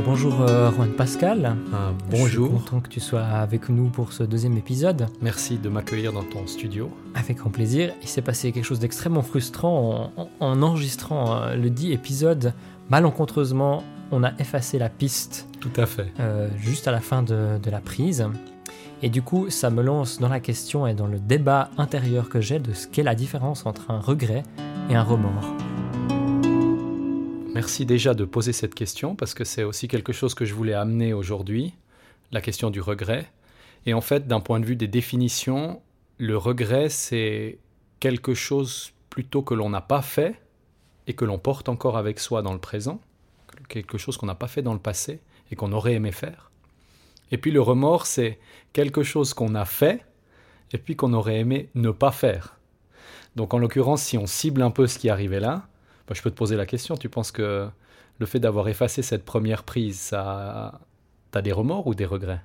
Alors bonjour euh, Juan Pascal. Ah, Je suis bonjour, content que tu sois avec nous pour ce deuxième épisode. merci de m'accueillir dans ton studio. Avec grand plaisir. Il s'est passé quelque chose d'extrêmement frustrant en enregistrant euh, le dit épisode. Malencontreusement, on a effacé la piste Tout à fait. euh, juste à la fin de, de la prise. Et du coup, ça me lance dans la question et dans le débat intérieur que j'ai de ce qu'est la différence entre un regret et un remords. Merci déjà de poser cette question parce que c'est aussi quelque chose que je voulais amener aujourd'hui, la question du regret. Et en fait, d'un point de vue des définitions, le regret, c'est quelque chose plutôt que l'on n'a pas fait et que l'on porte encore avec soi dans le présent, quelque chose qu'on n'a pas fait dans le passé et qu'on aurait aimé faire. Et puis le remords, c'est quelque chose qu'on a fait et puis qu'on aurait aimé ne pas faire. Donc en l'occurrence, si on cible un peu ce qui arrivé là, bah, je peux te poser la question. Tu penses que le fait d'avoir effacé cette première prise, ça, t'as des remords ou des regrets?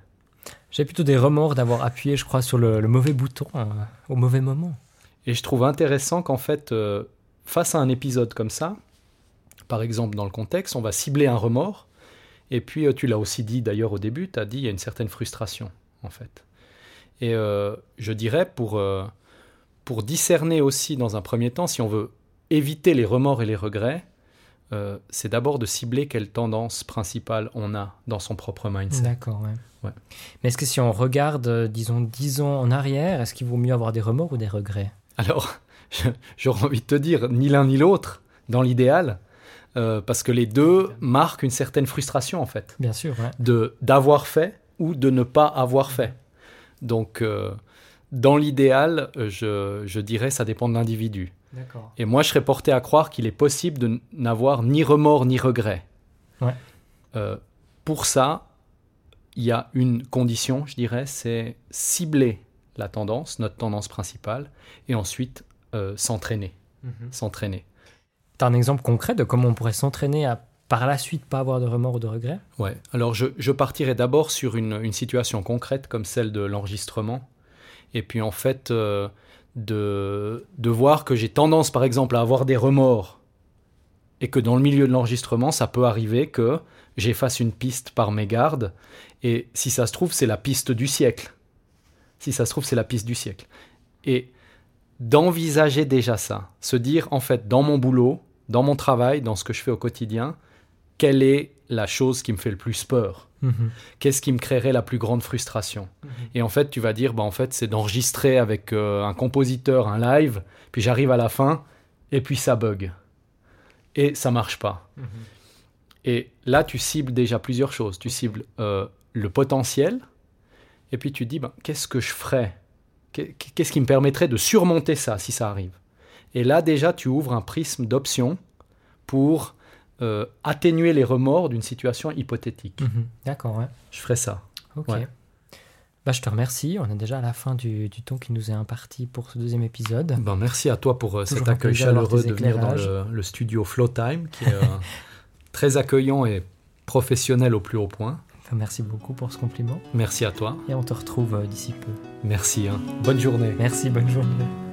J'ai plutôt des remords d'avoir appuyé, je crois, sur le, le mauvais bouton euh, au mauvais moment. Et je trouve intéressant qu'en fait, euh, face à un épisode comme ça, par exemple dans le contexte, on va cibler un remords. Et puis, euh, tu l'as aussi dit d'ailleurs au début, tu as dit il y a une certaine frustration, en fait. Et je dirais, pour, pour discerner aussi dans un premier temps, si on veut éviter les remords et les regrets, euh, c'est d'abord de cibler quelle tendance principale on a dans son propre mindset. D'accord, ouais. Ouais. Mais est-ce que si on regarde, euh, disons, 10 ans en arrière, est-ce qu'il vaut mieux avoir des remords ou des regrets? Alors, j'aurais envie de te dire ni l'un ni l'autre, dans l'idéal, euh, parce que les deux marquent une certaine frustration, en fait, Bien sûr, ouais. de d'avoir fait ou de ne pas avoir fait. Donc, dans l'idéal, je, je dirais ça dépend de l'individu. Et moi, je serais porté à croire qu'il est possible de n'avoir ni remords ni regrets. Ouais. Euh, pour ça, il y a une condition, je dirais, c'est cibler la tendance, notre tendance principale, et ensuite euh, s'entraîner. S'entraîner. T'as un exemple concret de comment on pourrait s'entraîner à par la suite pas avoir de remords ou de regrets? Ouais. Alors, je, je partirai d'abord sur une, une situation concrète comme celle de l'enregistrement. Et puis, en fait, euh, de, de voir que j'ai tendance, par exemple, à avoir des remords. Et que dans le milieu de l'enregistrement, ça peut arriver que j'efface une piste par mégarde. Et si ça se trouve, c'est la piste du siècle. Si ça se trouve, c'est la piste du siècle. Et d'envisager déjà ça. Se dire, en fait, dans mon boulot, dans mon travail, dans ce que je fais au quotidien, quelle est la chose qui me fait le plus peur? Qu'est-ce qui me créerait la plus grande frustration? Et en fait, tu vas dire, bah, en fait, c'est d'enregistrer avec euh, un compositeur un live, puis j'arrive à la fin, et puis ça bug. Et ça marche pas. Et là, tu cibles déjà plusieurs choses. Tu cibles euh, le potentiel, et puis tu dis, ben, qu'est-ce que je ferais? Qu'est- Qu'est-ce qui me permettrait de surmonter ça si ça arrive? Et là, déjà, tu ouvres un prisme d'options pour euh, atténuer les remords d'une situation hypothétique. Mhm. D'accord, ouais. Je ferais ça. Ok. Ouais. Bah, je te remercie. On est déjà à la fin du, du temps qui nous est imparti pour ce deuxième épisode. Ben, merci à toi pour euh, cet accueil chaleureux de venir dans le, le studio Flow Time, qui est euh, très accueillant et professionnel au plus haut point. Enfin, merci beaucoup pour ce compliment. Merci à toi. Et on te retrouve d'ici peu. Merci. hein. Bonne journée. Merci, bonne journée.